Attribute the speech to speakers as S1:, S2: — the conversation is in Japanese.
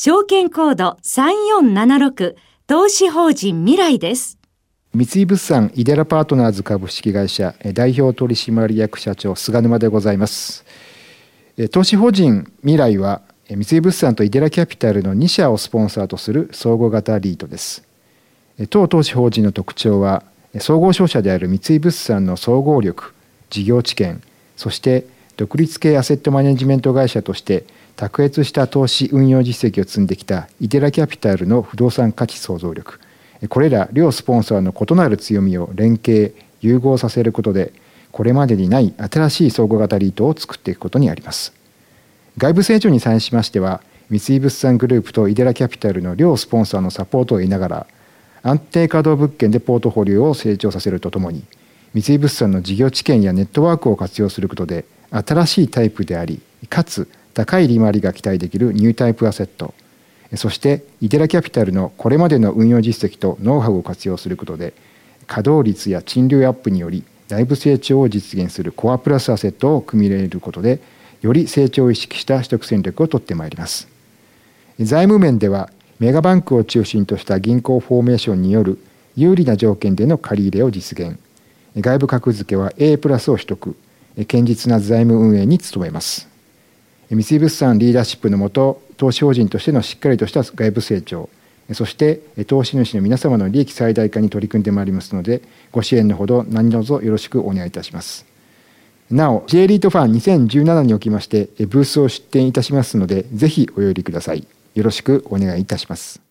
S1: 証券コード3476投資法人未来です。
S2: 三井物産イデラパートナーズ株式会社代表取締役社長菅沼でございます。投資法人未来は三井物産とイデラキャピタルの2社をスポンサーとする総合型リートです。当投資法人の特徴は総合商社である三井物産の総合力、事業知見、そして独立系アセットマネジメント会社として卓越した投資運用実績を積んできたイデラキャピタルの不動産価値創造力。これら両スポンサーの異なる強みを連携融合させることでこれまでにない新しい総合型リートを作っていくことにあります。外部成長に際しましては三井物産グループとイデラキャピタルの両スポンサーのサポートを得ながら安定稼働物件でポートフォリオを成長させるとともに三井物産の事業知見やネットワークを活用することで新しいタイプでありかつ高い利回りが期待できるニュータイプアセット。そしてイデラキャピタルのこれまでの運用実績とノウハウを活用することで稼働率や賃料アップにより内部成長を実現するコアプラスアセットを組み入れることでより成長を意識した取得戦略をとってまいります。財務面ではメガバンクを中心とした銀行フォーメーションによる有利な条件での借り入れを実現。外部格付けは A プラスを取得。堅実な財務運営に努めます。三井物産リーダーシップのもと投資法人としてのしっかりとした外部成長そして投資主の皆様の利益最大化に取り組んでまいりますのでご支援のほど何のぞよろしくお願いいたします。なお J リートファン2017におきましてブースを出展いたしますのでぜひお寄りください。よろしくお願いいたします。